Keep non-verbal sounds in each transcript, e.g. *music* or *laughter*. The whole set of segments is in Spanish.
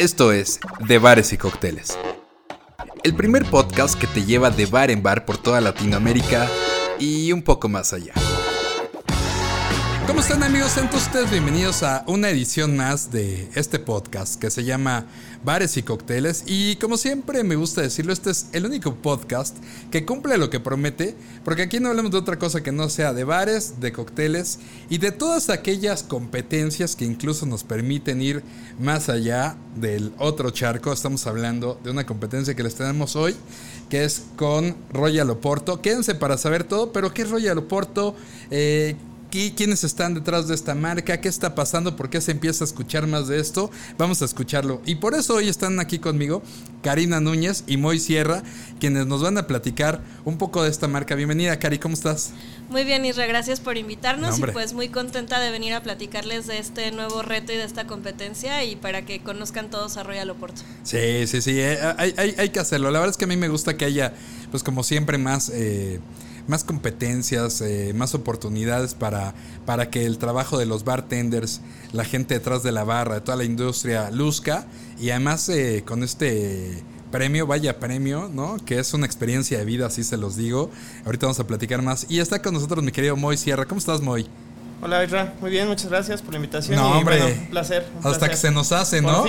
Esto es De Bares y Cócteles. El primer podcast que te lleva de bar en bar por toda Latinoamérica y un poco más allá. ¿Cómo están amigos? Sean todos ustedes bienvenidos a una edición más de este podcast que se llama Bares y Cócteles. Y como siempre me gusta decirlo, este es el único podcast que cumple lo que promete, porque aquí no hablamos de otra cosa que no sea de bares, de cócteles y de todas aquellas competencias que incluso nos permiten ir más allá del otro charco. Estamos hablando de una competencia que les tenemos hoy, que es con Royal Oporto. Quédense para saber todo, pero ¿qué es Royal Oporto? Eh, quiénes están detrás de esta marca, qué está pasando, por qué se empieza a escuchar más de esto. Vamos a escucharlo. Y por eso hoy están aquí conmigo Karina Núñez y Moy Sierra, quienes nos van a platicar un poco de esta marca. Bienvenida, Cari, ¿cómo estás? Muy bien, Isra, gracias por invitarnos y pues muy contenta de venir a platicarles de este nuevo reto y de esta competencia y para que conozcan todos a Royal Oporto. Sí, sí, sí, eh, hay, hay, que hacerlo. La verdad es que a mí me gusta que haya, pues como siempre, más... Eh, más competencias, eh, más oportunidades para, para que el trabajo de los bartenders, la gente detrás de la barra, de toda la industria luzca y además eh, con este premio, vaya premio, ¿no? Que es una experiencia de vida, así se los digo. Ahorita vamos a platicar más. Y está con nosotros mi querido Moy Sierra. ¿Cómo estás, Moy? Hola, Isra. Muy bien, muchas gracias por la invitación. No, hombre. un placer. hasta que se nos hace, ¿no?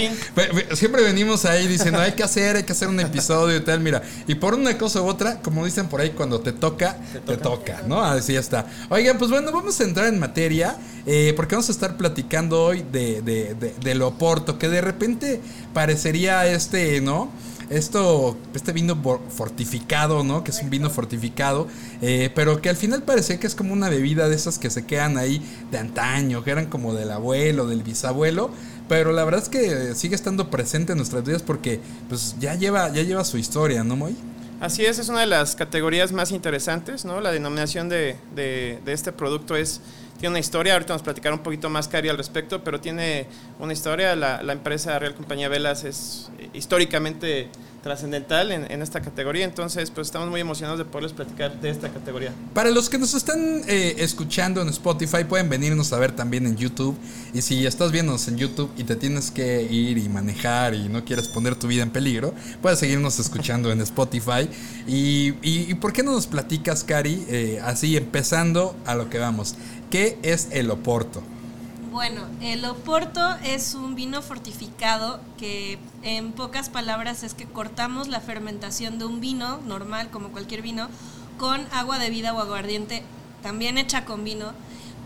Siempre venimos ahí diciendo, hay que hacer, hay que hacer un episodio y tal. Mira, y por una cosa u otra, como dicen por ahí, cuando te toca, te, toca. ¿no? Así ya está. Oigan, pues bueno, vamos a entrar en materia, eh, porque vamos a estar platicando hoy de, de, de, de lo Oporto, que de repente parecería este, ¿no? Esto, este vino fortificado, ¿no? Que es un vino fortificado, eh, pero que al final parece que es como una bebida de esas que se quedan ahí de antaño, que eran como del abuelo, del bisabuelo, pero la verdad es que sigue estando presente en nuestras vidas porque pues ya lleva, ya lleva su historia, ¿no, Moy? Así es, es una de las categorías más interesantes, ¿no? La denominación de, de, este producto es tiene una historia, ahorita vamos a platicar un poquito más Cari al respecto, pero tiene una historia, la, la empresa Real Compañía Velas es históricamente trascendental en, esta categoría, entonces pues estamos muy emocionados de poderles platicar de esta categoría. Para los que nos están eh, escuchando en Spotify, pueden venirnos a ver también en YouTube, y si estás viéndonos en YouTube y te tienes que ir y manejar y no quieres poner tu vida en peligro, puedes seguirnos escuchando en Spotify. Y, y, ¿por qué no nos platicas, Cari, eh, así empezando a lo que vamos? ¿Qué es el Oporto? Bueno, el Oporto es un vino fortificado que en pocas palabras es que cortamos la fermentación de un vino normal, como cualquier vino, con agua de vida o aguardiente, también hecha con vino,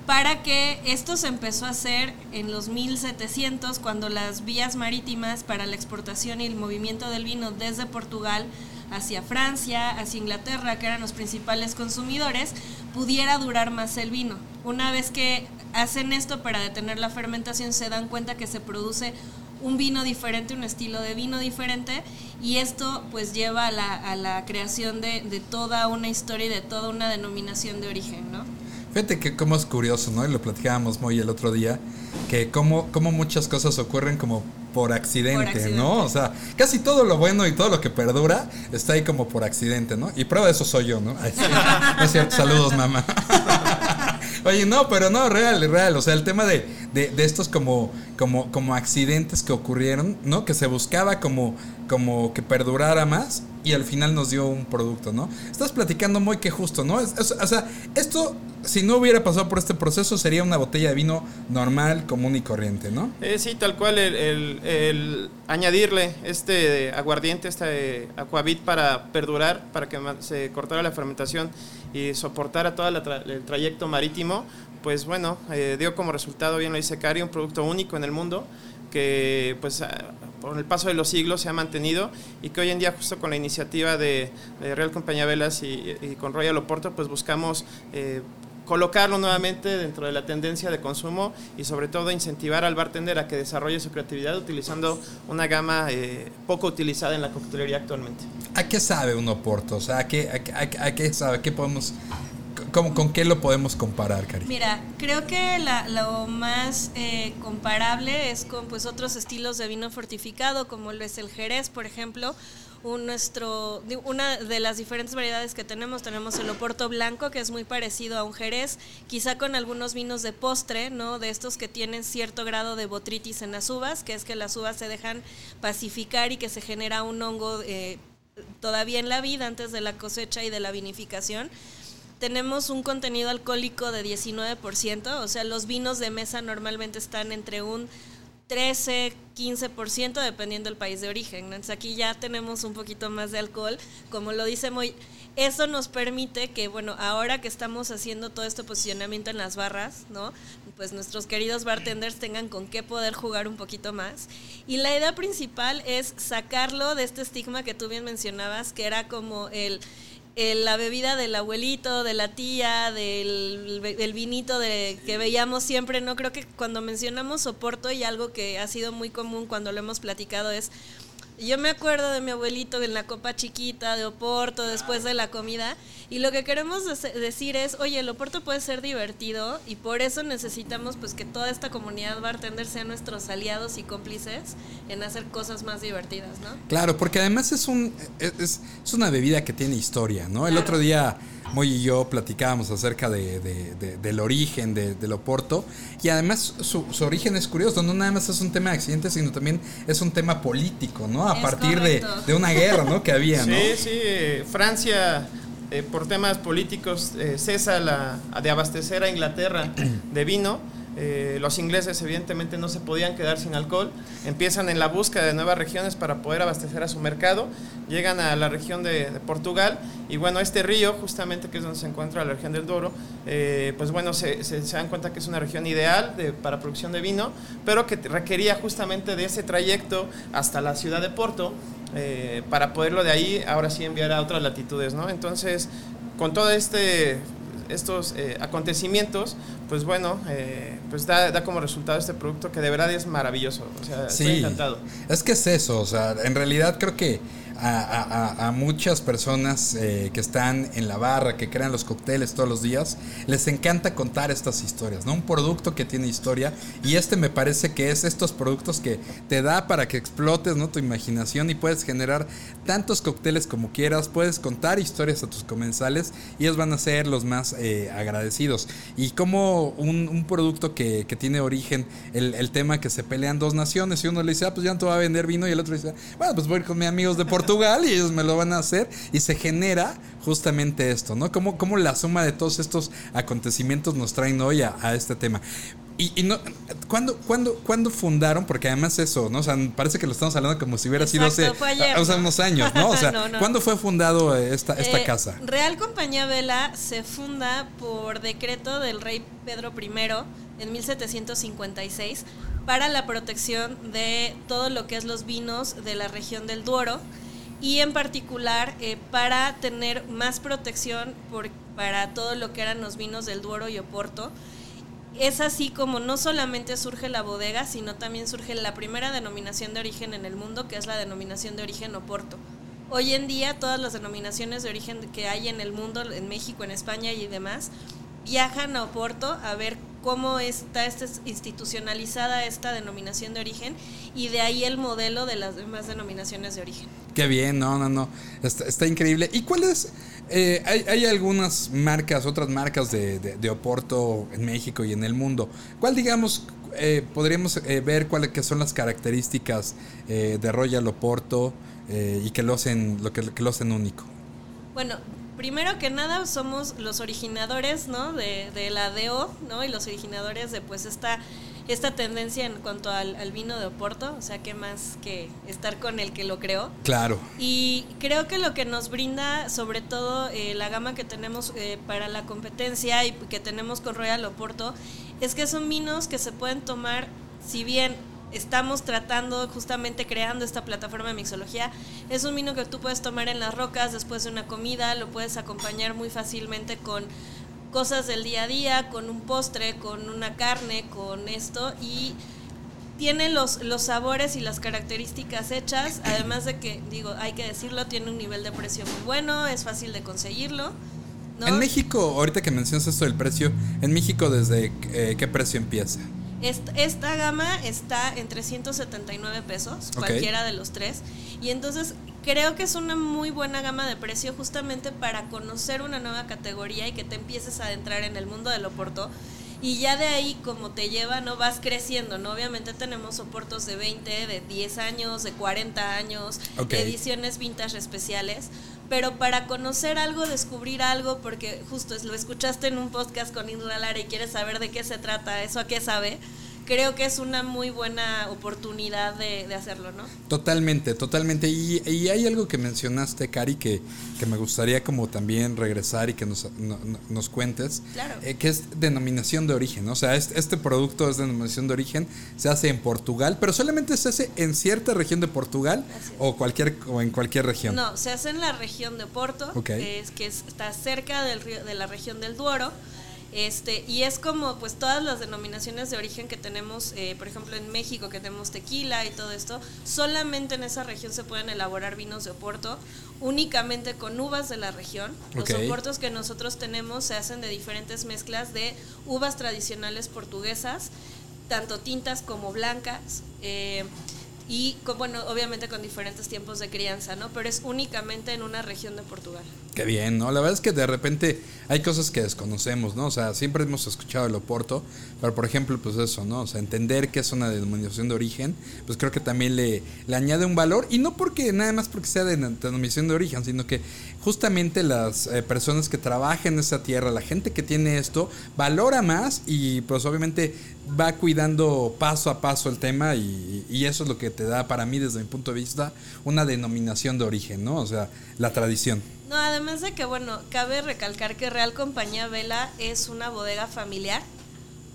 para que esto se empezó a hacer en los 1700, cuando las vías marítimas para la exportación y el movimiento del vino desde Portugal hacia Francia, hacia Inglaterra, que eran los principales consumidores, pudiera durar más el vino. Una vez que hacen esto para detener la fermentación, se dan cuenta que se produce un vino diferente, un estilo de vino diferente, y esto pues lleva a la, a la creación de, de, toda una historia y de toda una denominación de origen, ¿no? Fíjate que como es curioso, ¿no? Y lo platicábamos muy el otro día, que como, muchas cosas ocurren como por accidente, por accidente, ¿no? O sea, casi todo lo bueno y todo lo que perdura está ahí como por accidente, ¿no? Y prueba de eso soy yo, ¿no? es cierto, saludos mamá. *laughs* Oye, no, pero no, real, real. O sea, el tema de, de, de, estos como, como, como accidentes que ocurrieron, ¿no? Que se buscaba como, como que perdurara más y al final nos dio un producto, ¿no? Estás platicando muy que justo, ¿no? Es, o sea, esto, si no hubiera pasado por este proceso, sería una botella de vino normal, común y corriente, ¿no? Eh, sí, tal cual, el, el, añadirle este aguardiente, este aquavit para perdurar, para que se cortara la fermentación y soportara todo el trayecto marítimo, pues bueno, eh, dio como resultado, bien lo dice Cari, un producto único en el mundo que pues por el paso de los siglos se ha mantenido y que hoy en día justo con la iniciativa de, de Real Compañía Velas y, y, con Royal Oporto pues buscamos eh, colocarlo nuevamente dentro de la tendencia de consumo y sobre todo incentivar al bartender a que desarrolle su creatividad utilizando una gama eh, poco utilizada en la coctelería actualmente. ¿A qué sabe un Oporto? O sea, ¿a qué, a, a, a qué sabe? ¿Qué podemos ¿Cómo, ¿Con qué lo podemos comparar, Cari? Mira, creo que la, lo más eh, comparable es con pues otros estilos de vino fortificado, como lo es el Jerez, por ejemplo. Un nuestro, una de las diferentes variedades que tenemos, tenemos el Oporto Blanco, que es muy parecido a un Jerez, quizá con algunos vinos de postre, ¿no? De estos que tienen cierto grado de botritis en las uvas, que es que las uvas se dejan pacificar y que se genera un hongo eh, todavía en la vida antes de la cosecha y de la vinificación tenemos un contenido alcohólico de 19%, o sea, los vinos de mesa normalmente están entre un 13, 15%, dependiendo del país de origen. Entonces aquí ya tenemos un poquito más de alcohol, como lo dice muy... Eso nos permite que, bueno, ahora que estamos haciendo todo este posicionamiento en las barras, ¿no? Pues nuestros queridos bartenders tengan con qué poder jugar un poquito más. Y la idea principal es sacarlo de este estigma que tú bien mencionabas, que era como el la bebida del abuelito, de la tía, del, vinito de, que veíamos siempre, ¿no? Creo que cuando mencionamos Oporto y algo que ha sido muy común cuando lo hemos platicado es yo me acuerdo de mi abuelito en la copa chiquita de Oporto después de la comida y lo que queremos decir es, oye, el Oporto puede ser divertido y por eso necesitamos pues que toda esta comunidad bartender sea nuestros aliados y cómplices en hacer cosas más divertidas, ¿no? Claro, porque además es un es, una bebida que tiene historia, ¿no? El otro día Moy y yo platicábamos acerca de, del origen de, Oporto y además su, origen es curioso, no nada más es un tema de accidentes, sino también es un tema político, ¿no? A partir de, una guerra, ¿no? Que había, ¿no? Sí, sí, Francia eh, por temas políticos eh, cesa la, de abastecer a Inglaterra de vino eh, los ingleses evidentemente no se podían quedar sin alcohol, empiezan en la búsqueda de nuevas regiones para poder abastecer a su mercado, llegan a la región de, Portugal y bueno, este río justamente que es donde se encuentra la región del Douro, eh, pues bueno, se, dan cuenta que es una región ideal para producción de vino, pero que requería justamente de ese trayecto hasta la ciudad de Porto. Eh, para poderlo de ahí ahora sí enviar a otras latitudes, ¿no? Entonces, con todo este estos eh, acontecimientos, pues bueno, eh, pues da, da, como resultado este producto que de verdad es maravilloso. O sea, estoy encantado. Es que es eso, o sea, en realidad creo que a, muchas personas eh, que están en la barra, que crean los cócteles todos los días, les encanta contar estas historias, ¿no? Un producto que tiene historia y este me parece que es estos productos que te da para que explotes, ¿no? Tu imaginación y puedes generar tantos cócteles como quieras, puedes contar historias a tus comensales y ellos van a ser los más eh, agradecidos. Y como un, producto que, tiene origen, el, tema que se pelean dos naciones y uno le dice, ah, pues ya no te va a vender vino y el otro dice, bueno, pues voy a ir con mis amigos de Portugal y ellos me lo van a hacer y se genera justamente esto, ¿no? Como, como la suma de todos estos acontecimientos nos traen hoy a, este tema. Y, no, ¿cuándo, cuándo, ¿cuándo, fundaron? Porque además eso, ¿no? O sea, parece que lo estamos hablando como si hubiera sido hace, unos años, ¿no? O *laughs* sea, ¿cuándo fue fundado esta, esta eh, casa? Real Compañía Vela se funda por decreto del rey Pedro I en 1756 para la protección de todo lo que es los vinos de la región del Duoro y en particular eh, para tener más protección por, para todo lo que eran los vinos del Duoro y Oporto. Es así como no solamente surge la bodega, sino también surge la primera denominación de origen en el mundo, que es la denominación de origen Oporto. Hoy en día todas las denominaciones de origen que hay en el mundo, en México, en España y demás, viajan a Oporto a ver cómo está esta institucionalizada esta denominación de origen y de ahí el modelo de las demás denominaciones de origen. Qué bien, no, no, no, está, increíble. ¿Y cuáles? Eh, hay, algunas marcas, otras marcas de, Oporto en México y en el mundo. ¿Cuál, digamos, eh, podríamos eh, ver cuáles son las características de Royal Oporto y que lo hacen, lo que, que lo hacen único? Bueno, primero que nada somos los originadores, ¿no? De, de, la DO, ¿no? Y los originadores de pues esta, esta tendencia en cuanto al, vino de Oporto, o sea, qué más que estar con el que lo creó. Claro. Y creo que lo que nos brinda, sobre todo eh, la gama que tenemos eh, para la competencia y que tenemos con Royal Oporto, es que son vinos que se pueden tomar, si bien estamos tratando justamente creando esta plataforma de mixología. Es un vino que tú puedes tomar en las rocas después de una comida, lo puedes acompañar muy fácilmente con cosas del día a día, con un postre, con una carne, con esto y tiene los, los sabores y las características hechas, además de que, digo, hay que decirlo, tiene un nivel de precio muy bueno, es fácil de conseguirlo. En México, ahorita que mencionas esto del precio, en México, ¿desde eh, qué precio empieza? Esta, esta gama está en 379 pesos, cualquiera de los tres. Y entonces creo que es una muy buena gama de precio justamente para conocer una nueva categoría y que te empieces a adentrar en el mundo del Oporto. Y ya de ahí, como te lleva, ¿no? Vas creciendo, ¿no? Obviamente tenemos soportos de 20, de 10 años, de 40 años, ediciones vintage especiales. Pero para conocer algo, descubrir algo, porque justo es, lo escuchaste en un podcast con Lara y quieres saber de qué se trata, eso a qué sabe, creo que es una muy buena oportunidad de, de hacerlo, ¿no? Totalmente, totalmente. Y, y hay algo que mencionaste, Cari, que, que me gustaría como también regresar y que nos, no- no- nos cuentes, Claro. eh, que es denominación de origen. O sea, este, este producto es denominación de origen, se hace en Portugal, pero solamente se hace en cierta región de Portugal o, cualquier, o en cualquier región. No, se hace en la región de Oporto, Ok. que es que es- está cerca del río, de la región del Duero. Este, y es como pues todas las denominaciones de origen que tenemos, eh, por ejemplo en México que tenemos tequila y todo esto, solamente en esa región se pueden elaborar vinos de Oporto, únicamente con uvas de la región. Los. Oportos que nosotros tenemos se hacen de diferentes mezclas de uvas tradicionales portuguesas, tanto tintas como blancas. eh, y con- bueno, obviamente con diferentes tiempos de crianza, ¿no? Pero es únicamente en una región de Portugal. Qué bien, ¿no? La verdad es que de repente hay cosas que desconocemos, ¿no? O sea, siempre hemos escuchado el Oporto, pero por ejemplo, pues eso, ¿no? O sea, entender que es una denominación de origen, pues creo que también le, le añade un valor, y no porque nada más porque sea de denominación de origen, sino que justamente las eh, personas que trabajan en esa tierra, la gente que tiene esto, valora más y pues obviamente va cuidando paso a paso el tema y, y eso es lo que te da para mí desde mi punto de vista una denominación de origen, ¿no? O sea, la tradición. No, además de que, bueno, cabe recalcar que Real Compañía Vela es una bodega familiar.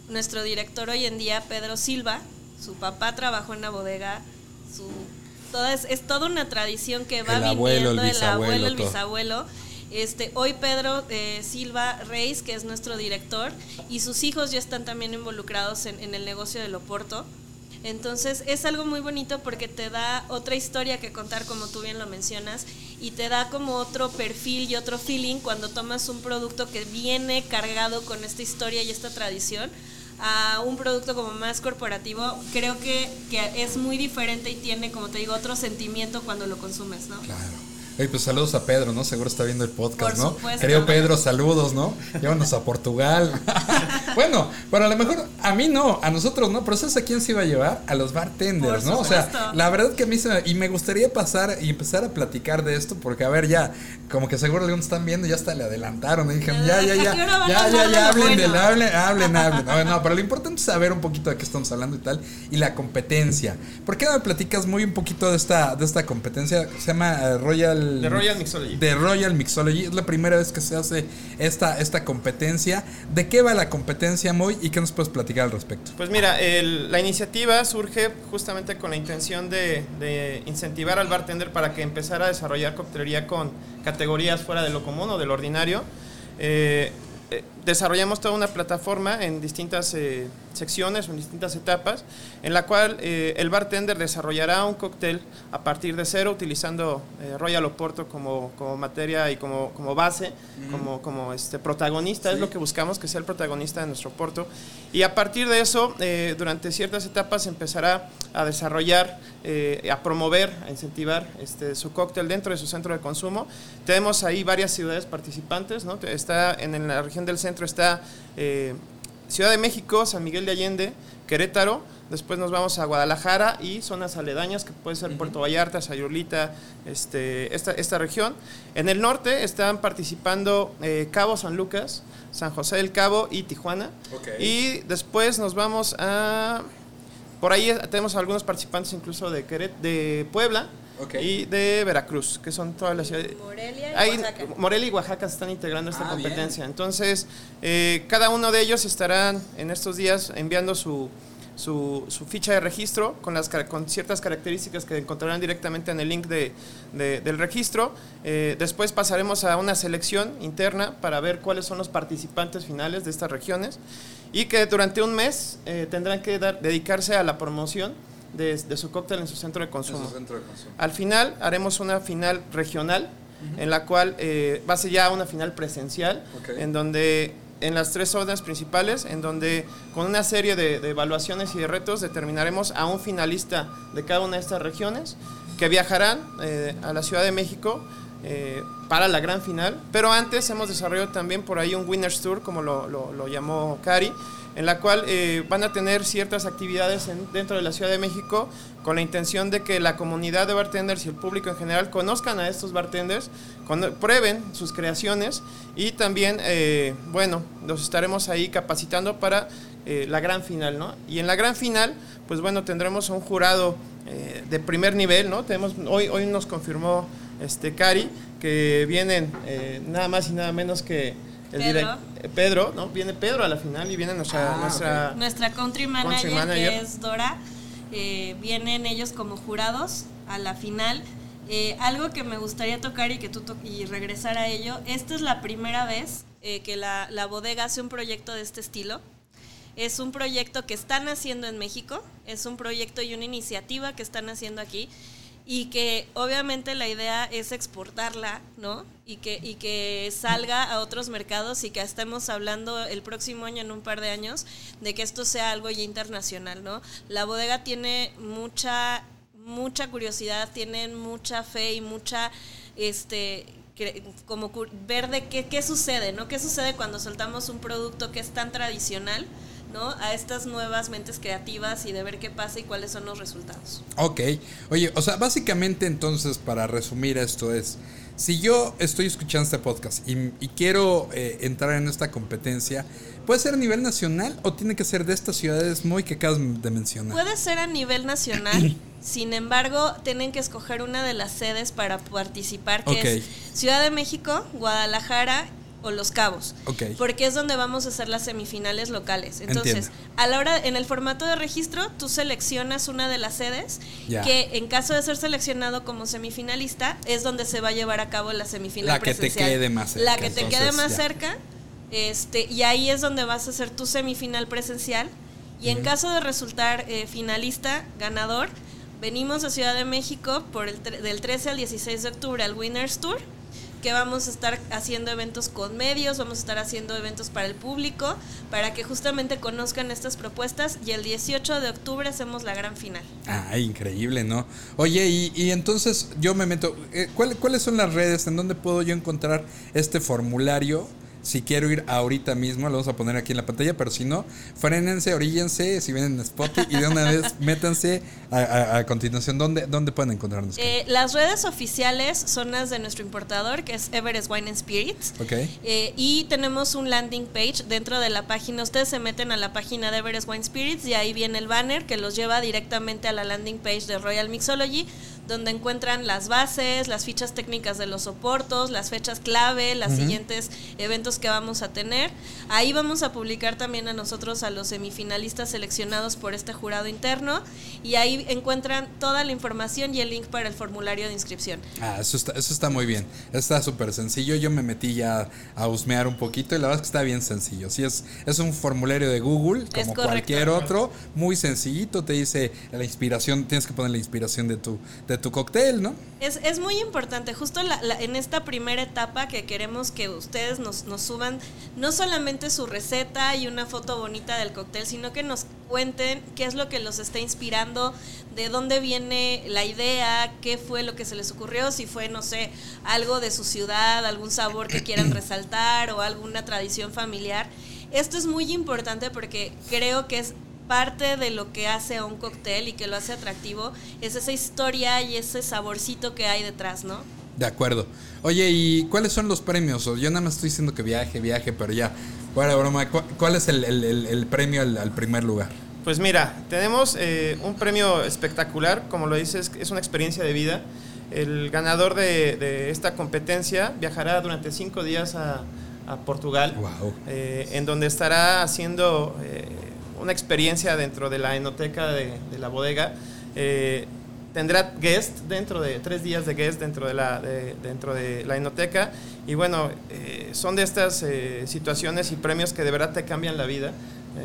Nuestro director hoy en día, Pedro Silva, su papá trabajó en la bodega, su toda es, es toda una tradición que va El abuelo, el viniendo el abuelo, bisabuelo, el todo. Este, hoy Pedro eh, Silva Reis, que es nuestro director, y sus hijos ya están también involucrados en, en el negocio del Oporto. Entonces es algo muy bonito porque te da otra historia que contar, como tú bien lo mencionas, y te da como otro perfil y otro feeling cuando tomas un producto que viene cargado con esta historia y esta tradición a un producto como más corporativo. Creo que, que es muy diferente y tiene, como te digo, otro sentimiento cuando lo consumes, ¿no? Claro. Oye, pues saludos a Pedro, ¿no? Seguro está viendo el podcast, Por ¿no? supuesto. Querido Pedro, saludos, ¿no? Llévanos a Portugal. *laughs* bueno, pero a lo mejor a mí no, a nosotros no, pero ¿sabes a quién se iba a llevar? A los bartenders, Por ¿no? O sea, la verdad que a mí se me- Y me gustaría pasar y empezar a platicar de esto, porque a ver, ya, como que seguro algunos están viendo, ya hasta le adelantaron, y dijeron, ya, ya, ya, *laughs* ¿A qué hora van a ya, ya, ya, lo hablen del, hablen, hablen, hablen. *laughs* No, no, pero lo importante es saber un poquito de qué estamos hablando y tal, y la competencia. ¿Por qué no me platicas muy un poquito de esta, de esta competencia? Se llama eh, Royal... De Royal Mixology. De Royal Mixology. Es la primera vez que se hace esta, esta competencia. ¿De qué va la competencia, Moy? ¿Y qué nos puedes platicar al respecto? Pues mira, el- la iniciativa surge justamente con la intención de, de incentivar al bartender para que empezara a desarrollar coctelería con categorías fuera de lo común o de lo ordinario. Eh, eh, desarrollamos toda una plataforma en distintas eh, secciones o en distintas etapas, en la cual eh, el bartender desarrollará un cóctel a partir de cero, utilizando eh, Royal Oporto como, como materia y como, como base, como, como este, protagonista, es lo que buscamos, que sea el protagonista de nuestro Porto. Y a partir de eso, eh, durante ciertas etapas empezará a desarrollar, eh, a promover, a incentivar este, su cóctel dentro de su centro de consumo. Tenemos ahí varias ciudades participantes, ¿no? Está en, en la región del centro está eh, Ciudad de México, San Miguel de Allende, Querétaro. Después nos vamos a Guadalajara y zonas aledañas, que puede ser Puerto Vallarta, Sayulita, este, esta, esta región. En el norte están participando eh, Cabo San Lucas, San José del Cabo y Tijuana. Y después nos vamos a... Por ahí tenemos algunos participantes incluso de, Queret- de Puebla Y de Veracruz, que son todas las ciudades. Morelia y Ahí, Oaxaca. Morelia y Oaxaca se están integrando a esta Ah, bien. competencia. Entonces, eh, cada uno de ellos estarán en estos días enviando su, su, su ficha de registro con, las, cara- con ciertas características que encontrarán directamente en el link de, de- del registro. Eh, después pasaremos a una selección interna para ver cuáles son los participantes finales de estas regiones y que durante un mes eh, tendrán que dar- dedicarse a la promoción de, de su cóctel en su centro de consumo. Al final haremos una final regional en la cual eh, va a ser ya una final presencial, en donde en las tres zonas principales, en donde con una serie de, evaluaciones y de retos determinaremos a un finalista de cada una de estas regiones que viajarán eh, a la Ciudad de México eh, para la gran final. Pero antes hemos desarrollado también por ahí un Winners Tour, como lo, lo llamó Cari, en la cual eh, van a tener ciertas actividades dentro de la Ciudad de México con la intención de que la comunidad de bartenders y el público en general conozcan a estos bartenders, prueben sus creaciones y también, eh, bueno, los estaremos ahí capacitando para eh, la gran final, ¿no? Y en la gran final, pues bueno, tendremos un jurado de primer nivel, ¿no? Tenemos, hoy, hoy nos confirmó este Cari que vienen nada más y nada menos que Pedro. Pedro, ¿no? Viene Pedro a la final y viene nuestra... Ah, nuestra, nuestra country manager, que es Dora. Eh, vienen ellos como jurados a la final. Eh, algo que me gustaría tocar y que tú y regresar a ello, esta es la primera vez eh, que la, la bodega hace un proyecto de este estilo. Es un proyecto que están haciendo en México, es un proyecto y una iniciativa que están haciendo aquí y que obviamente la idea es exportarla, ¿no? Y que, y que salga a otros mercados y que estemos hablando el próximo año, en un par de años, de que esto sea algo ya internacional, ¿no? La bodega tiene mucha, mucha curiosidad, tienen mucha fe y mucha, este, como ver de qué, qué sucede, ¿no? ¿Qué sucede cuando soltamos un producto que es tan tradicional? ¿No? A estas nuevas mentes creativas y de ver qué pasa y cuáles son los resultados. Ok. Oye, o sea, básicamente entonces, para resumir esto es, si yo estoy escuchando este podcast y, quiero eh, entrar en esta competencia, ¿puede ser a nivel nacional o tiene que ser de estas ciudades muy que acabas de mencionar? Puede ser a nivel nacional. *coughs* Sin embargo, tienen que escoger una de las sedes para participar, que es Ciudad de México, Guadalajara o Los Cabos. Porque es donde vamos a hacer las semifinales locales. Entonces, a la hora, en el formato de registro, tú seleccionas una de las sedes que en caso de ser seleccionado como semifinalista, es donde se va a llevar a cabo la semifinal la que te quede más cerca. La que te quede más cerca. Este, y ahí es donde vas a hacer tu semifinal presencial. Y en caso de resultar eh, finalista, ganador, venimos a Ciudad de México por el del 13 al 16 de octubre al Winners Tour que vamos a estar haciendo eventos con medios, vamos a estar haciendo eventos para el público, para que justamente conozcan estas propuestas y el 18 de octubre hacemos la gran final. Ah, increíble, ¿no? Oye, y, entonces yo me meto, eh, ¿cuáles son las redes en donde puedo yo encontrar este formulario? Si quiero ir ahorita mismo, lo vamos a poner aquí en la pantalla, pero si no, frenense, oríllense, si vienen en Spotify y de una vez *laughs* métanse a, continuación. ¿Dónde, ¿Dónde pueden encontrarnos? Eh, las redes oficiales son las de nuestro importador, que es Everest Wine and Spirits. Ok. Eh, y tenemos un landing page dentro de la página. Ustedes se meten a la página de Everest Wine Spirits y ahí viene el banner que los lleva directamente a la landing page de Royal Mixology donde encuentran las bases, las fichas técnicas de los soportos, las fechas clave, los siguientes eventos que vamos a tener. Ahí vamos a publicar también a nosotros a los semifinalistas seleccionados por este jurado interno y ahí encuentran toda la información y el link para el formulario de inscripción. Ah, eso está, eso está muy bien. Está súper sencillo. Yo me metí ya a husmear un poquito y la verdad es que está bien sencillo. Sí, es, es un formulario de Google, como cualquier otro, muy sencillito. Te dice la inspiración, tienes que poner la inspiración de tu, de tu cóctel, ¿no? Es, muy importante, justo en esta primera etapa que queremos que ustedes nos, nos suban no solamente su receta y una foto bonita del cóctel, sino que nos cuenten qué es lo que los está inspirando, de dónde viene la idea, qué fue lo que se les ocurrió, si fue, no sé, algo de su ciudad, algún sabor que quieran *clears throat* resaltar o alguna tradición familiar. Esto es muy importante porque creo que es parte de lo que hace a un cóctel y que lo hace atractivo es esa historia y ese saborcito que hay detrás, ¿no? De acuerdo. Oye, ¿y cuáles son los premios? Yo nada más estoy diciendo que viaje, viaje, pero ya, fuera broma, ¿cuál es el, premio al, primer lugar? Pues mira, tenemos eh, un premio espectacular, como lo dices, es una experiencia de vida. El ganador de, esta competencia viajará durante cinco días a, Portugal, eh, en donde estará haciendo eh, una experiencia dentro de la enoteca de, la bodega. Eh, tendrá guest dentro de tres días de guest dentro de la, dentro de la enoteca y bueno, eh, son de estas eh, situaciones y premios que de verdad te cambian la vida.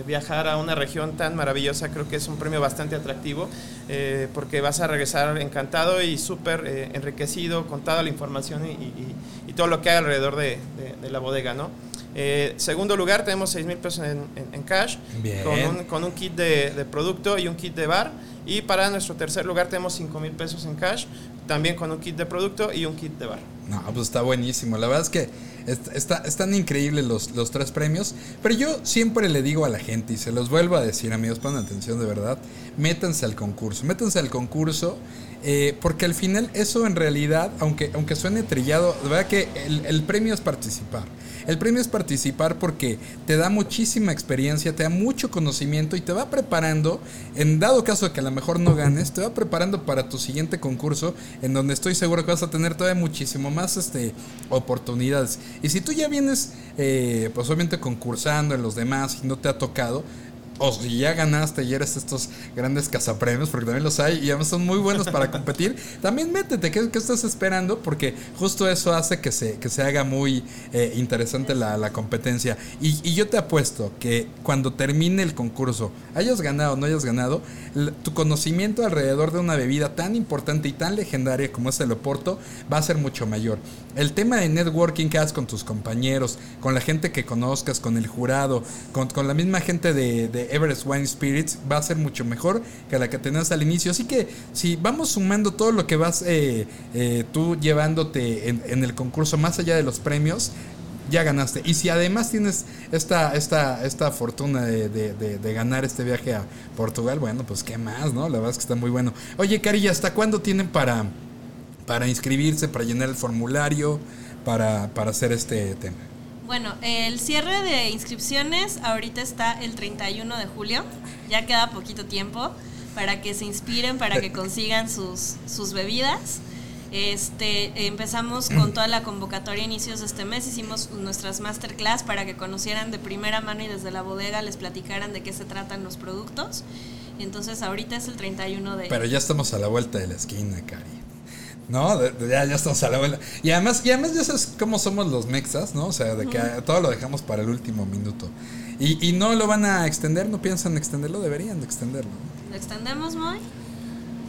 Viajar a una región tan maravillosa creo que es un premio bastante atractivo. eh, porque vas a regresar encantado y súper eh, enriquecido con toda la información y, y- y todo lo que hay alrededor de, de- de la bodega, ¿no? Eh, segundo lugar, tenemos 6 mil pesos en, en- en cash, con un, con un kit de, de producto y un kit de bar. Y para nuestro tercer lugar tenemos 5 mil pesos en cash, también con un kit de producto y un kit de bar. No, pues está buenísimo. La verdad es que está, están increíbles los, los tres premios. Pero yo siempre le digo a la gente, y se los vuelvo a decir, amigos, pongan atención de verdad, métanse al concurso. Métanse al concurso. eh, porque al final eso en realidad, aunque, aunque suene trillado, de verdad que el, el premio es participar. El premio es participar porque te da muchísima experiencia, te da mucho conocimiento y te va preparando, en dado caso de que a lo mejor no ganes, te va preparando para tu siguiente concurso, en donde estoy seguro que vas a tener todavía muchísimo más este, oportunidades. Y si tú ya vienes, eh, pues obviamente concursando en los demás y no te ha tocado, o si ya ganaste y eres estos grandes cazapremios, porque también los hay y además son muy buenos para competir, *laughs* también métete, ¿qué, qué estás esperando? Porque justo eso hace que se, que se haga muy eh, interesante la, la competencia. Y, y yo te apuesto que cuando termine el concurso, hayas ganado o no hayas ganado, tu conocimiento alrededor de una bebida tan importante y tan legendaria como es el Oporto va a ser mucho mayor. El tema de networking que hagas con tus compañeros, con la gente que conozcas, con el jurado, con, con la misma gente de, Everest Wine Spirits, va a ser mucho mejor que la que tenías al inicio. Así que si vamos sumando todo lo que vas eh, eh, tú llevándote en, el concurso, más allá de los premios, ya ganaste. Y si además tienes esta, esta, esta fortuna de ganar este viaje a Portugal, bueno, pues qué más, ¿no? La verdad es que está muy bueno. Oye, Cari, ¿hasta cuándo tienen para, para inscribirse, para llenar el formulario, para, para hacer este tema? Bueno, el cierre de inscripciones ahorita está el 31 de julio. Ya queda poquito tiempo para que se inspiren, para que *laughs* consigan sus, sus bebidas. Este, empezamos con toda la convocatoria a inicios de este mes, hicimos nuestras masterclass para que conocieran de primera mano y desde la bodega les platicaran de qué se tratan los productos. Entonces ahorita es el 31 de... Pero ya estamos a la vuelta de la esquina, Cari. No, De- de- ya, ya estamos a la vuelta. Y además, y además ya sabes cómo somos los mexas, ¿no? O sea, de que todo lo dejamos para el último minuto. Y, y no lo van a extender, no piensan extenderlo, deberían de extenderlo. ¿no? ¿Lo extendemos, Moy?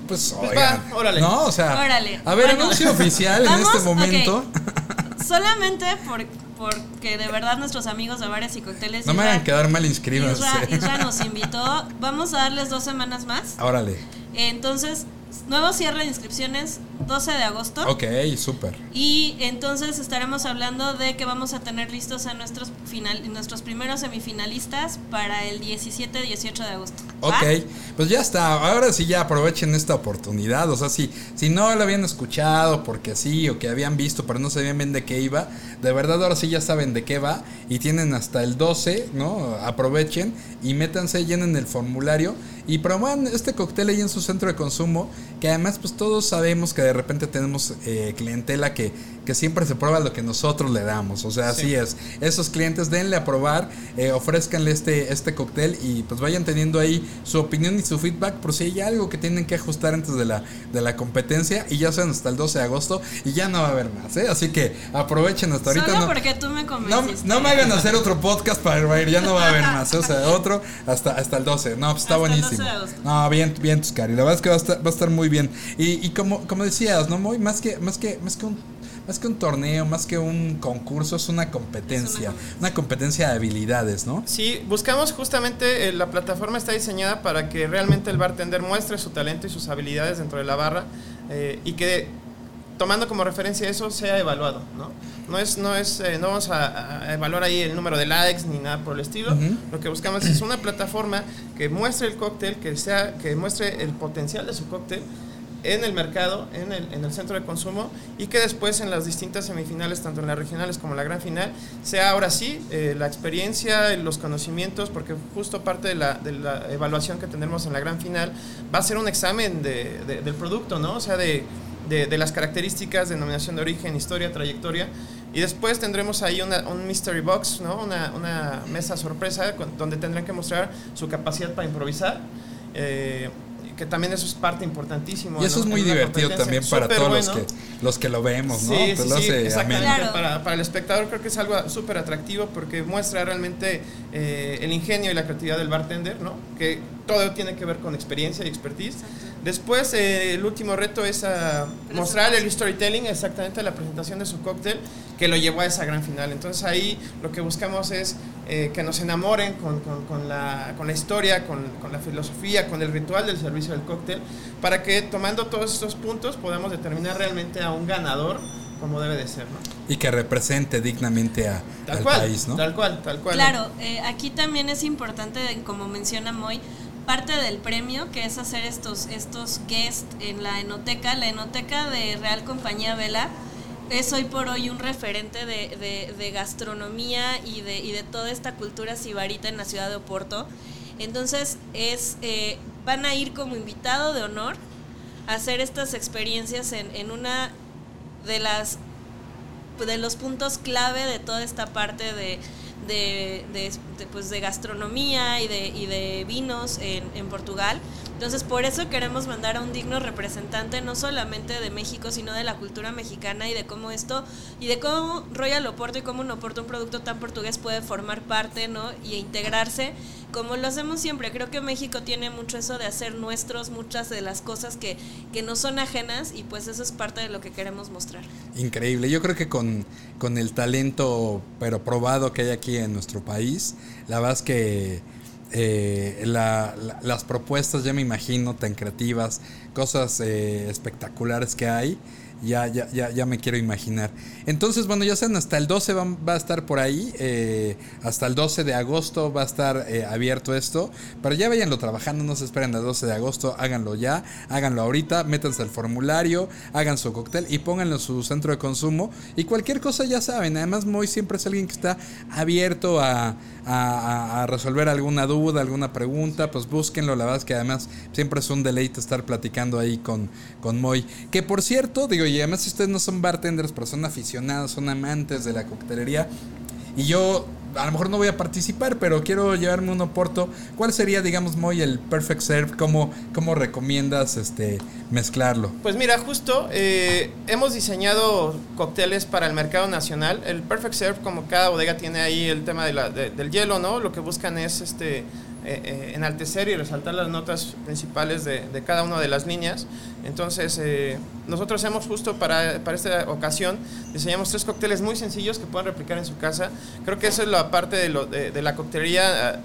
Pues, Pues oigan. va, órale. No, o sea. Órale. A ver, Bueno. anuncio oficial en este momento. *laughs* Solamente por, porque de verdad nuestros amigos de bares y cócteles... No me Isra- hagan quedar mal inscritos. Isra, Isra *laughs* nos invitó. Vamos a darles dos semanas más. Órale. Entonces, nuevo cierre de inscripciones 12 de agosto. Ok, súper. Y entonces estaremos hablando de que vamos a tener listos a nuestros final, nuestros primeros semifinalistas para el 17-18 de agosto. ¿Va? Ok, pues ya está. Ahora sí ya aprovechen esta oportunidad. O sea, si, si no lo habían escuchado porque sí o que habían visto pero no sabían bien de qué iba, de verdad ahora sí ya saben de qué va y tienen hasta el 12, ¿no? Aprovechen y métanse, llenen el formulario y promuevan este cóctel ahí en su centro de consumo, que además pues todos sabemos que de repente tenemos eh, clientela que, que siempre se prueba lo que nosotros le damos. O sea, así es. Esos clientes denle a probar, eh, ofrézcanle este, este cóctel y pues vayan teniendo ahí su opinión y su feedback por si hay algo que tienen que ajustar antes de la, de la competencia y ya sean hasta el 12 de agosto y ya no va a haber más, ¿eh? Así que aprovechen hasta ahorita. Solo no, porque tú me convenciste. no me hagan hacer otro podcast para Bayer, ya no va a haber más. ¿eh? O sea, *laughs* otro hasta, hasta el 12. No, pues está Hasta el 12 buenísimo. de. No, bien, bien, Tuscari. La verdad es que va a estar, va a estar muy bien. Y, y como, como decías, ¿no? Muy, más que, más que, más que un más que un torneo, más que un concurso, es una competencia. Una competencia de habilidades, ¿no? Sí, buscamos justamente, eh, la plataforma está diseñada para que realmente el bartender muestre su talento y sus habilidades dentro de la barra eh, y que tomando como referencia eso sea evaluado, ¿no? No es, no es, eh, no vamos a, a evaluar ahí el número de likes ni nada por el estilo. Lo que buscamos es una plataforma que muestre el cóctel, que sea, que muestre el potencial de su cóctel en el mercado, en el, en el centro de consumo y que después en las distintas semifinales, tanto en las regionales como en la gran final, sea ahora sí eh, la experiencia, los conocimientos, porque justo parte de la, de la evaluación que tendremos en la gran final va a ser un examen de- de- del producto, ¿no? O sea, de, de- las características, denominación de origen, historia, trayectoria. Y después tendremos ahí una- un mystery box, ¿no? Una, una mesa sorpresa donde tendrán que mostrar su capacidad para improvisar. eh, que también eso es parte importantísimo. Y eso ¿no? es muy divertido competencia. también para todos los que, los que lo vemos, ¿no? Sí, Pues sí, lo sí, hace exactamente. ameno. Claro. Para, para el espectador creo que es algo súper atractivo porque muestra realmente eh, el ingenio y la creatividad del bartender, ¿no? Que todo tiene que ver con experiencia y expertise. Después, eh, el último reto es a mostrar el storytelling, exactamente la presentación de su cóctel, que lo llevó a esa gran final. Entonces ahí lo que buscamos es eh, que nos enamoren con, con, la, con la, historia, con, con, la filosofía, con el ritual del servicio del cóctel, para que tomando todos estos puntos podamos determinar realmente a un ganador como debe de ser, ¿no? Y que represente dignamente a, al país, ¿no? Tal cual, tal cual. Claro, eh, aquí también es importante, como menciona Moy, parte del premio, que es hacer estos, estos guests en la enoteca. La enoteca de Real Compañía Vela es hoy por hoy un referente de, de, gastronomía y de, y de toda esta cultura sibarita en la ciudad de Oporto. Entonces, es, eh, van a ir como invitado de honor a hacer estas experiencias en, en una de las de los puntos clave de toda esta parte de, de, de, pues de gastronomía y de, y de vinos en, en, Portugal. Entonces, por eso queremos mandar a un digno representante, no solamente de México, sino de la cultura mexicana y de cómo esto, y de cómo Royal Oporto y cómo un Oporto, un producto tan portugués, puede formar parte, ¿no? Y integrarse como lo hacemos siempre. Creo que México tiene mucho eso de hacer nuestros muchas de las cosas que, que no son ajenas y pues eso es parte de lo que queremos mostrar. Increíble. Yo creo que con, con el talento, pero probado que hay aquí en nuestro país, la verdad es que eh, las propuestas ya me imagino tan creativas, cosas eh, espectaculares que hay ya, ya, ya, ya me quiero imaginar. Entonces, bueno, ya saben, hasta el 12 va, va a estar por ahí. Eh, hasta el 12 de agosto va a estar eh, abierto esto. Pero ya váyanlo trabajando, no se esperen al 12 de agosto. Háganlo ya, háganlo ahorita. Métanse al formulario, hagan su cóctel y pónganlo en su centro de consumo. Y cualquier cosa ya saben. Además, Moy siempre es alguien que está abierto a, a, resolver alguna duda, alguna pregunta. Pues búsquenlo. La verdad es que además siempre es un deleite estar platicando ahí con, con Moy. Que por cierto, digo, y además si ustedes no son bartenders, pero son aficionados, son amantes de la coctelería, y yo a lo mejor no voy a participar, pero quiero llevarme un oporto. ¿Cuál sería, digamos, muy el perfect serve? ¿Cómo, cómo recomiendas este mezclarlo? Pues mira, justo eh, hemos diseñado cócteles para el mercado nacional. El perfect serve, como cada bodega tiene ahí el tema del hielo, ¿no? Lo que buscan es este eh, eh, enaltecer y resaltar las notas principales de, cada una de las líneas. Entonces, eh, nosotros hemos justo para, para, esta ocasión, diseñamos tres cócteles muy sencillos que puedan replicar en su casa. Creo que eso es la parte de, lo, de, la coctelería.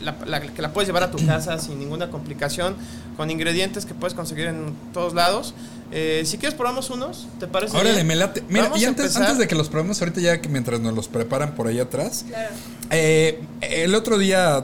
La, que la puedes llevar a tu casa sin ninguna complicación, con ingredientes que puedes conseguir en todos lados. Si quieres probamos unos, ¿te parece? Órale, me late. Mira, y antes, antes, de que los probemos ahorita ya que mientras nos los preparan por ahí atrás, claro. Eh, el otro día,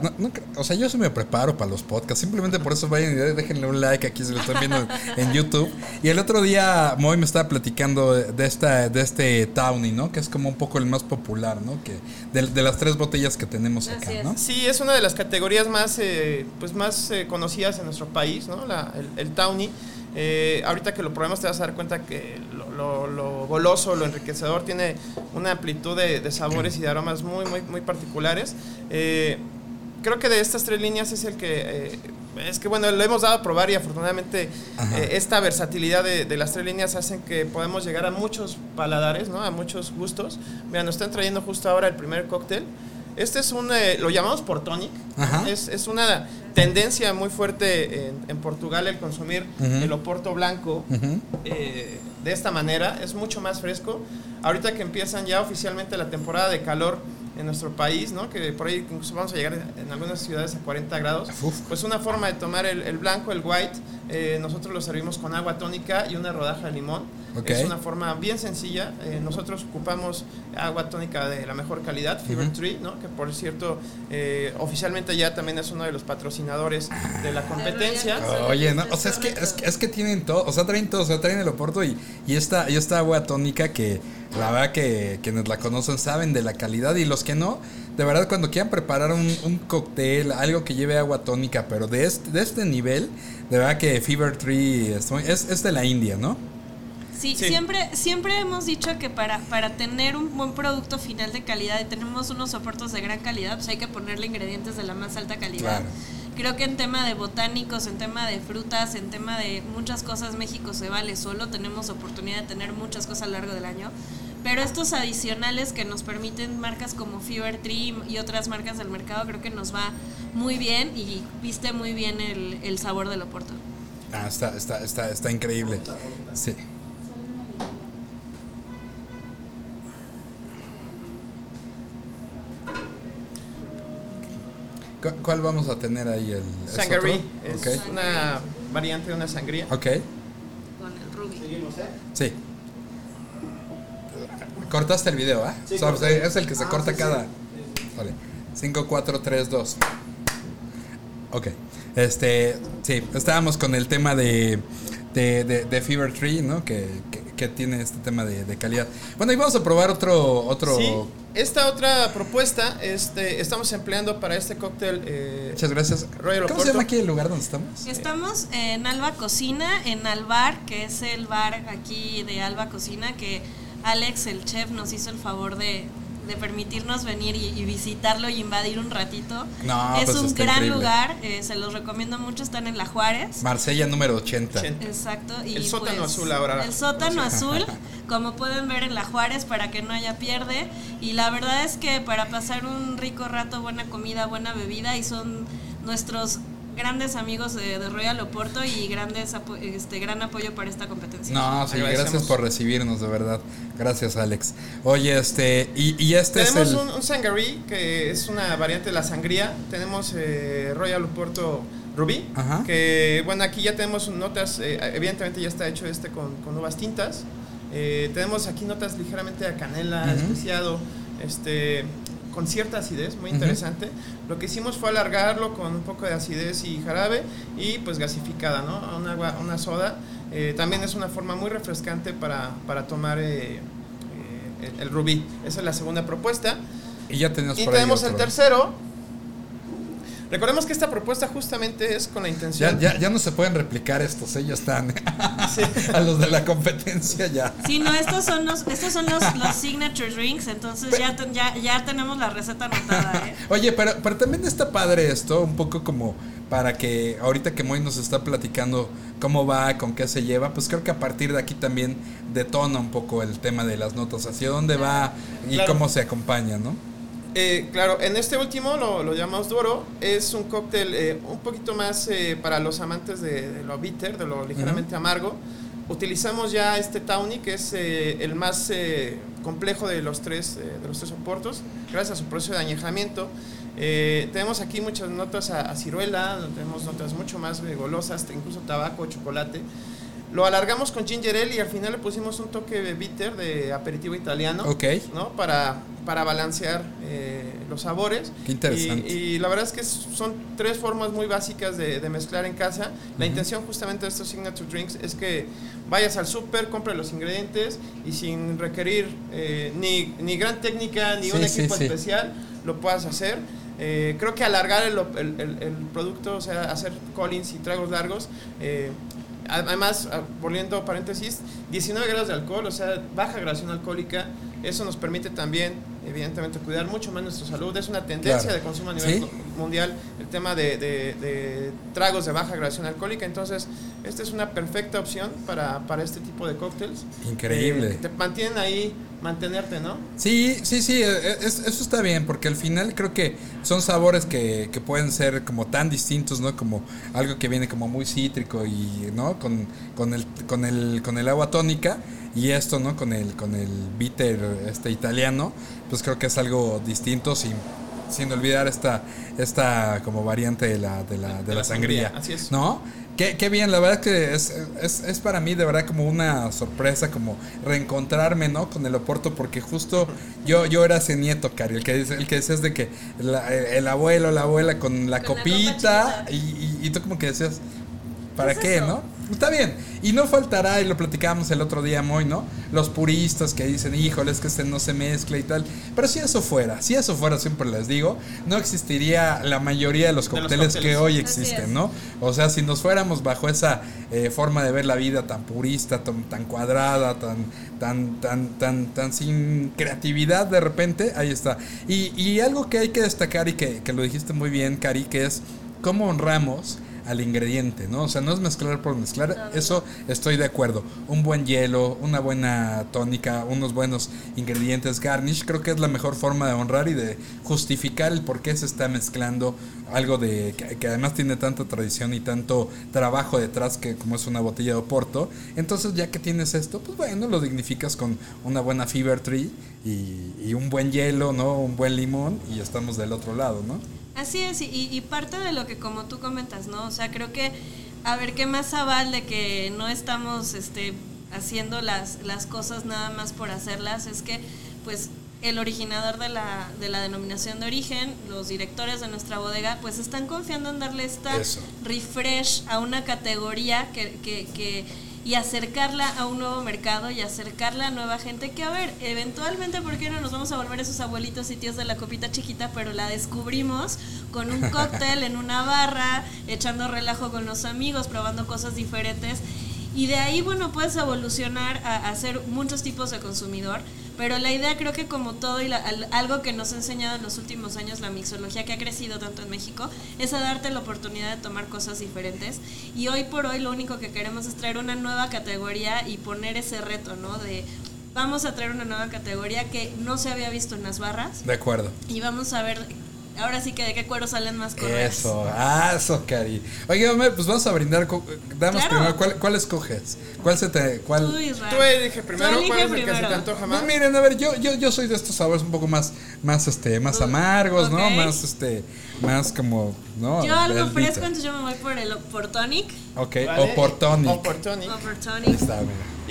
o sea, yo se me preparo para los podcasts, simplemente por eso vayan y déjenle un like aquí si lo están viendo *laughs* en YouTube. Y el otro día Moy me estaba platicando de esta, de este Tawny, ¿no? Que es como un poco el más popular, ¿no? Que de, las tres botellas que tenemos acá, ¿no? Sí, es una de las categorías más, eh, pues más eh, conocidas en nuestro país, ¿no? La, el, el Tawny. Eh, ahorita que lo probemos te vas a dar cuenta que lo, goloso, lo enriquecedor tiene una amplitud de, sabores y de aromas muy, muy, muy particulares. Eh, creo que de estas tres líneas es el que... Eh, es que bueno, lo hemos dado a probar y afortunadamente esta versatilidad de, las tres líneas hacen que podemos llegar a muchos paladares, ¿no? A muchos gustos. Mira, nos están trayendo justo ahora el primer cóctel. Este es un, lo llamamos Portonic. Es, es, una tendencia muy fuerte en, Portugal el consumir el oporto blanco eh, de esta manera. Es mucho más fresco. Ahorita que empiezan ya oficialmente la temporada de calor en nuestro país, ¿no? que por ahí incluso vamos a llegar en algunas ciudades a 40 grados, pues una forma de tomar el, blanco, el white, eh, nosotros lo servimos con agua tónica y una rodaja de limón. Es una forma bien sencilla. Eh, nosotros ocupamos agua tónica de la mejor calidad, Fever Tree, ¿no? que por cierto, eh, oficialmente ya también es uno de los patrocinadores de la competencia. Oye, no, o sea, es que, es, que tienen todo, o sea, traen todo, o sea, traen el Oporto y, y, esta, y esta agua tónica que la verdad que quienes la conocen saben de la calidad y los que no, de verdad cuando quieran preparar un, un cóctel, algo que lleve agua tónica, pero de este, de este nivel, de verdad que Fever Tree es, es de la India, ¿no? Sí, Siempre, siempre hemos dicho que para, para tener un buen producto final de calidad y tenemos unos soportes de gran calidad, pues hay que ponerle ingredientes de la más alta calidad. Creo que en tema de botánicos, en tema de frutas, en tema de muchas cosas, México se vale solo. Tenemos oportunidad de tener muchas cosas a lo largo del año. Pero estos adicionales que nos permiten marcas como Fever Tree y otras marcas del mercado, creo que nos va muy bien y viste muy bien el, el sabor del oporto. Ah, está, está, está, está increíble. Sí. ¿Cuál vamos a tener ahí? El, ¿es Sangaree es Ok. una variante de una sangría. Ok, Con el Ruby. Seguimos, ¿eh? sí. Cortaste el video, ¿ah? Sí, O sea, corté. es el que se Ah, corta sí, sí. cada. Vale. 5, 4, 3, 2. Ok. Este, sí, estábamos con el tema de, de, de, de Fever Tree, ¿no? Que, que, que tiene este tema de, de calidad. Bueno, y vamos a probar otro. otro Sí, esta otra propuesta este, estamos empleando para este cóctel. eh, Muchas gracias. Royal ¿Cómo se llama aquí el lugar donde estamos? Estamos en Alba Cocina, en Albar, que es el bar aquí de Alba Cocina, que Alex, el chef, nos hizo el favor de, de permitirnos venir y, y visitarlo y invadir un ratito. No, es pues un gran increíble. lugar, eh, se los recomiendo mucho, están en La Juárez. Marsella número 80. 80. Exacto. Y El sótano pues, azul ahora. El sótano azul, *laughs* como pueden ver en La Juárez, para que no haya pierde. Y la verdad es que para pasar un rico rato, buena comida, buena bebida, y son nuestros grandes amigos de, de Royal Oporto y grandes apo- este gran apoyo para esta competencia. No, sí, gracias por recibirnos, de verdad. Gracias, Alex. Oye, este, y, y este Tenemos es el. un, un sangaree que es una variante de la sangría. Tenemos eh, Royal Oporto Rubí. Ajá. Que bueno, aquí ya tenemos notas. eh, evidentemente ya está hecho este con, con uvas tintas. Eh, tenemos aquí notas ligeramente a canela, Ujú. especiado, este, con cierta acidez, muy interesante. Lo que hicimos fue alargarlo con un poco de acidez y jarabe y pues gasificada, ¿no? Un agua, una soda. Eh, también es una forma muy refrescante para, para tomar eh, eh, el, el rubí. Esa es la segunda propuesta. Y ya tenemos Y tenemos el tercero. Recordemos que esta propuesta justamente es con la Ya, intención. ya, ya no se pueden replicar estos, ellos están *laughs* Sí. *laughs* a los de la competencia ya. Sí, no, estos son los, estos son los, los signature drinks, entonces ya, ten- ya, ya tenemos la receta anotada, ¿eh? Oye, pero, pero también está padre esto, un poco como para que ahorita que Moy nos está platicando cómo va, con qué se lleva, pues creo que a partir de aquí también detona un poco el tema de las notas, hacia dónde va y Claro. cómo se acompaña, ¿no? Eh, claro, en este último lo, lo llamamos Duro. Es un cóctel eh, un poquito más eh, para los amantes de, de lo bitter, de lo ligeramente amargo. Utilizamos ya este Tawny, que es eh, el más eh, complejo de los tres eh, de los tres soportos, gracias a su proceso de añejamiento. Tenemos aquí muchas notas a, a ciruela, tenemos notas mucho más golosas, incluso tabaco, chocolate. Lo alargamos con ginger ale y al final le pusimos un toque de bitter de aperitivo italiano. Ok. ¿no? Para, para balancear eh, los sabores. Qué interesante. Y, y la verdad es que son tres formas muy básicas de, de mezclar en casa. La intención justamente de estos signature drinks es que vayas al súper, compre los ingredientes y sin requerir eh, ni, ni gran técnica ni un Sí, sí, equipo sí. especial, lo puedas hacer. Eh, creo que alargar el, el- el- el producto, o sea, hacer collins y tragos largos, eh, Además, ah, volviendo paréntesis, 19 grados de alcohol, o sea, baja graduación alcohólica, eso nos permite también, evidentemente, cuidar mucho más nuestra salud. Es una tendencia Claro. de consumo a nivel Sí. mundial el tema de, de- de tragos de baja graduación alcohólica. Entonces, esta es una perfecta opción para, para este tipo de cócteles. Increíble. Eh, te mantienen ahí, mantenerte, ¿no? Sí, sí, sí, eh, es- eso está bien, porque al final creo que son sabores que, que pueden ser como tan distintos, ¿no? Como algo que viene como muy cítrico y, ¿no? Con, con, el, con, el, con el agua tónica y esto, ¿no? Con el, con el bitter este italiano, pues creo que es algo distinto sin, sin olvidar esta, esta como variante de la, de la, de la sangría. Así es. ¿No? Qué, qué bien, la verdad que es, es, es para mí de verdad como una sorpresa, como reencontrarme, ¿no? Con el Oporto, porque justo yo, yo era ese nieto, Cari, el que, dice- el que decías de que la- el abuelo, la abuela con la Con copita, y, y, y tú como que decías, ¿para ¿Qué qué, es eso? no? Está bien, y no faltará, y lo platicábamos el otro día, Moy, ¿no? Los puristas que dicen, híjole, es que este no se mezcla y tal. Pero si eso fuera, si eso fuera, siempre les digo, no existiría la mayoría de los De los cócteles que hoy existen. ¿no? O sea, si nos fuéramos bajo esa eh, forma de ver la vida tan purista, tan, tan cuadrada, tan, tan, tan, tan, tan sin creatividad de repente, ahí está. Y, y algo que hay que destacar y que, que lo dijiste muy bien, Cari, que es cómo honramos al ingrediente, ¿no? O sea, no es mezclar por mezclar, eso estoy de acuerdo. Un buen hielo, una buena tónica, unos buenos ingredientes garnish, creo que es la mejor forma de honrar y de justificar el por qué se está mezclando algo de que, además tiene tanta tradición y tanto trabajo detrás que como es una botella de Oporto. Entonces, ya que tienes esto, pues bueno, lo dignificas con una buena Fever Tree y, y un buen hielo, ¿no? Un buen limón y estamos del otro lado, ¿no? Así es, y, y parte de lo que como tú comentas, ¿no? O sea, creo que, a ver, ¿qué más aval de que no estamos este, haciendo las, las cosas nada más por hacerlas? Es que, pues, el originador de la, de la denominación de origen, los directores de nuestra bodega, pues están confiando en darle esta refresh a una categoría que, que, que y acercarla a un nuevo mercado y acercarla a nueva gente que, a ver, eventualmente, ¿por qué no nos vamos a volver esos abuelitos y tíos de la copita chiquita? Pero la descubrimos con un *laughs* cóctel en una barra, echando relajo con los amigos, probando cosas diferentes. Y de ahí, bueno, puedes evolucionar a, a ser muchos tipos de consumidor pero la idea creo que como todo y algo que nos ha enseñado en los últimos años la mixología que ha crecido tanto en México es a darte la oportunidad de tomar cosas diferentes y hoy por hoy lo único que queremos es traer una nueva categoría y poner ese reto, ¿no? De vamos a traer una nueva categoría que no se había visto en las barras. De acuerdo. Y vamos a ver Ahora sí que de qué cuero salen más cosas. Eso, ah, eso, Cari. Oye, pues vamos a brindar. Damos primero, ¿cuál, ¿cuál, escoges? ¿Cuál se te.? Cuál? Tú, Tú elige primero, ¿cuál es el que se te antoja más? No, miren, a ver, yo, yo, yo soy de estos sabores un poco más, más, este, más amargos, ¿no? Más, este, más como, ¿no? Yo algo fresco, entonces yo me voy por el Oportonic. Ok, vale. Oportonic. Oportonic. Oportonic. Está,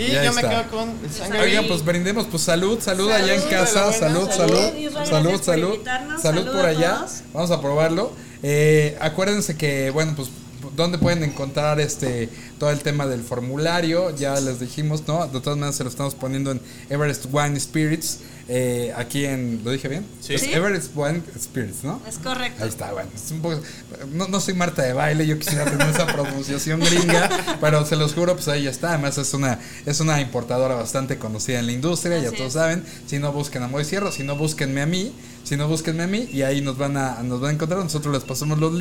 Y yo me quedo con el sangre. Oigan, pues brindemos, pues salud, salud, allá en casa, salud, salud, salud, salud, salud, por allá. Vamos a probarlo. Eh, acuérdense que, bueno, pues dónde pueden encontrar este todo el tema del formulario, ya les dijimos, ¿no? De todas maneras se lo estamos poniendo en Everest Wine Spirits. Eh, aquí en. ¿Lo dije bien? Sí. Everest One Spirits, ¿no? Es correcto. Ahí está, bueno. no, no, soy Marta de baile, yo quisiera tener esa pronunciación gringa, *laughs* pero se los juro, pues ahí ya está. Además, es una, es una importadora bastante conocida en la industria, ya todos saben. Si no, busquen a Moy Cierro, si no, búsquenme a mí. Si no, búsquenme a mí y ahí nos van a, nos van a encontrar. Nosotros les pasamos los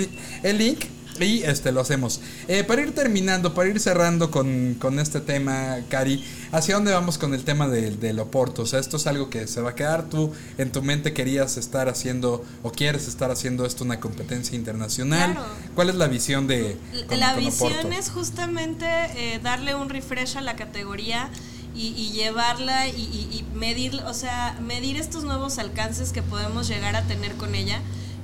el link y este lo hacemos. Eh, para ir terminando, para ir cerrando con, con, este tema, Cari, ¿hacia dónde vamos con el tema del, del Oporto? O sea, esto es algo que se va a quedar. Tú en tu mente querías estar haciendo o quieres estar haciendo esto una competencia internacional. ¿Cuál es la visión de... la visión es justamente eh, darle un refresh a la categoría. Y, llevarla y, y, medir, o sea, medir estos nuevos alcances que podemos llegar a tener con ella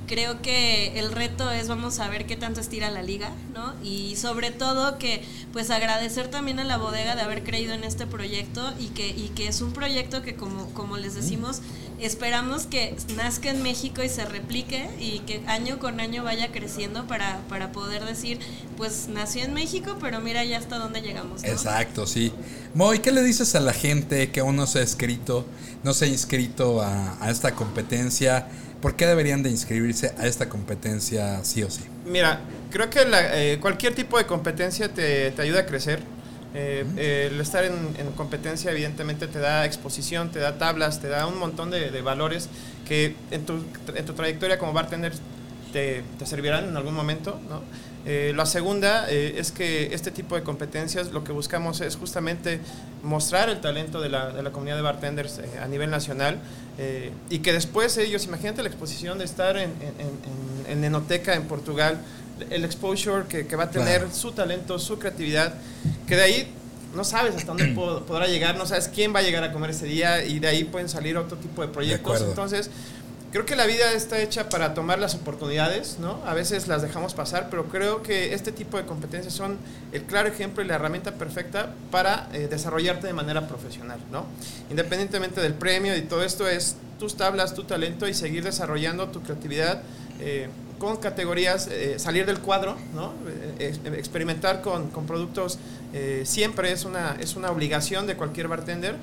creo que el reto es vamos a ver qué tanto estira la liga, ¿no? Y sobre todo que pues agradecer también a la bodega de haber creído en este proyecto y que, y que es un proyecto que como, como les decimos, esperamos que nazca en México y se replique y que año con año vaya creciendo para, para poder decir, pues nació en México, pero mira ya hasta dónde llegamos. Exacto, sí. Moy, ¿qué le dices a la gente que aún no se ha inscrito, no se ha inscrito a, a esta competencia? ¿Por qué deberían de inscribirse a esta competencia sí o sí? Mira, creo que eh, cualquier tipo de competencia te, te ayuda a crecer. Eh, el estar en, competencia evidentemente te da exposición, te da tablas, te da un montón de, de valores que en tu, en tu, trayectoria como bartender te, te servirán en algún momento. ¿no? Eh, la segunda es que este tipo de competencias lo que buscamos es justamente mostrar el talento de la, de la comunidad de bartenders a nivel nacional eh, y que después ellos, imagínate la exposición de estar en, en, en, Enoteca, en Portugal, el exposure que, que va a tener su talento, su creatividad, que de ahí no sabes hasta dónde *clears throat* podrá llegar, no sabes quién va a llegar a comer ese día y de ahí pueden salir otro tipo de proyectos. Entonces, creo que la vida está hecha para tomar las oportunidades, ¿no? A veces las dejamos pasar, pero creo que este tipo de competencias son el claro ejemplo y la herramienta perfecta para eh, desarrollarte de manera profesional, ¿no? Independientemente del premio y todo esto es tus tablas, tu talento y seguir desarrollando tu creatividad eh, con categorías, eh, salir del cuadro, ¿no? experimentar con, con productos siempre es una, es una obligación de cualquier bartender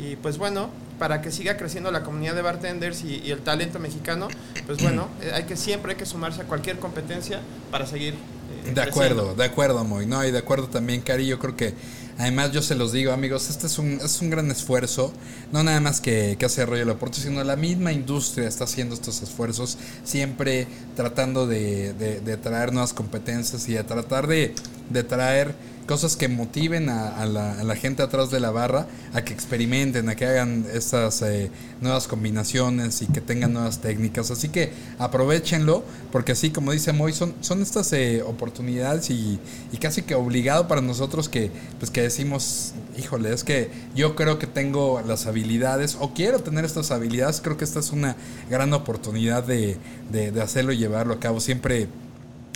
y pues bueno, para que siga creciendo la comunidad de bartenders y, el talento mexicano, pues bueno, *clears throat* eh, hay que siempre hay que sumarse a cualquier competencia para seguir De acuerdo, de acuerdo, Moy. No, y de acuerdo también, Cari. Yo creo que Además, yo se los digo, amigos, este es un, es un gran esfuerzo, no nada más que, que hace Rollo Laporte, sino la misma industria está haciendo estos esfuerzos, siempre tratando de, de, traer nuevas competencias y de tratar de, de traer cosas que motiven a, la, gente atrás de la barra a que experimenten, a que hagan estas eh, nuevas combinaciones y que tengan nuevas técnicas. Así que aprovechenlo, porque así como dice Moy, son, estas eh, oportunidades y, casi que obligado para nosotros que, pues que decimos, híjole, es que yo creo que tengo las habilidades o quiero tener estas habilidades, creo que esta es una gran oportunidad de, de, de hacerlo y llevarlo a cabo. Siempre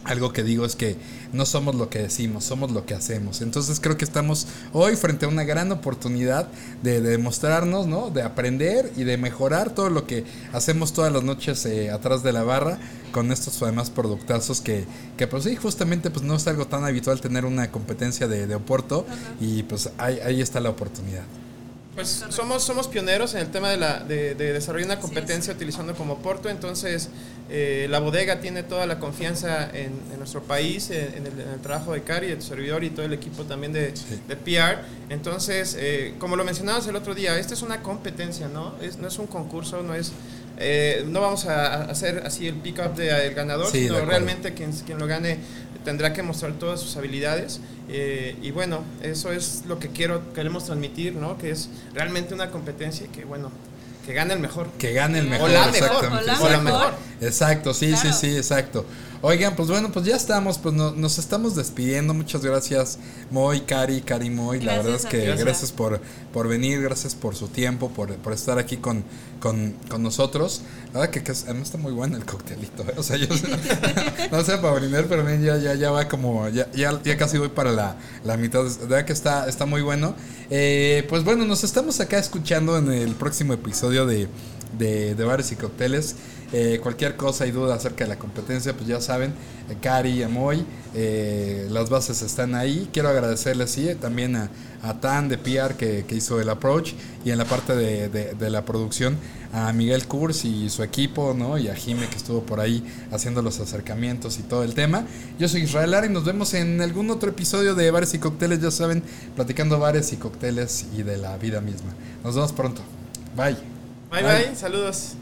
algo que digo es que no somos lo que decimos, somos lo que hacemos. Entonces creo que estamos hoy frente a una gran oportunidad de, demostrarnos, ¿no? De aprender y de mejorar todo lo que hacemos todas las noches eh, atrás de la barra con estos además productazos que, que pues sí, justamente pues no es algo tan habitual tener una competencia de, de Oporto y pues ahí, ahí está la oportunidad. Pues somos, somos pioneros en el tema de, la, de, desarrollar una competencia utilizando como Porto, entonces eh, la bodega tiene toda la confianza en, nuestro país, en, el, trabajo de Cari, de tu servidor y todo el equipo también de, de PR. Entonces, eh, como lo mencionabas el otro día, esta es una competencia, ¿no? Es, no es un concurso, no es... Eh, no vamos a hacer así el pick-up del ganador, sino realmente quien, quien lo gane tendrá que mostrar todas sus habilidades eh, y bueno, eso es lo que quiero, queremos transmitir, ¿no? Que es realmente una competencia y que bueno, que gane el mejor. Que gane el mejor. O la mejor. O la, mejor. Exacto, sí, sí, sí, exacto. Oigan, pues bueno, pues ya estamos, pues nos estamos despidiendo. Muchas gracias, Moy, Cari, Cari Moy. la verdad es que gracias, por, por venir, gracias por su tiempo, por, por estar aquí con, con, con, nosotros. La verdad que, que además está muy bueno el coctelito. ¿eh? O sea, yo *laughs* no sé para brindar, pero bien, ya, ya, ya va como, ya, ya, ya casi voy para la, la mitad. La verdad que está, está muy bueno. Eh, pues bueno, nos estamos acá escuchando en el próximo episodio de, de, bares y cócteles. Eh, cualquier cosa y duda acerca de la competencia, pues ya saben, eh, Cari, Amoy, eh, las bases están ahí. Quiero agradecerles sí, también a, a, Tan de PR que, hizo el approach y en la parte de, de, la producción a Miguel Kurz y su equipo, ¿no? Y a Jime que estuvo por ahí haciendo los acercamientos y todo el tema. Yo soy Israel Lara y nos vemos en algún otro episodio de Bares y Cócteles, ya saben, platicando bares y cócteles y de la vida misma. Nos vemos pronto. Bye. Bye, bye. bye. saludos.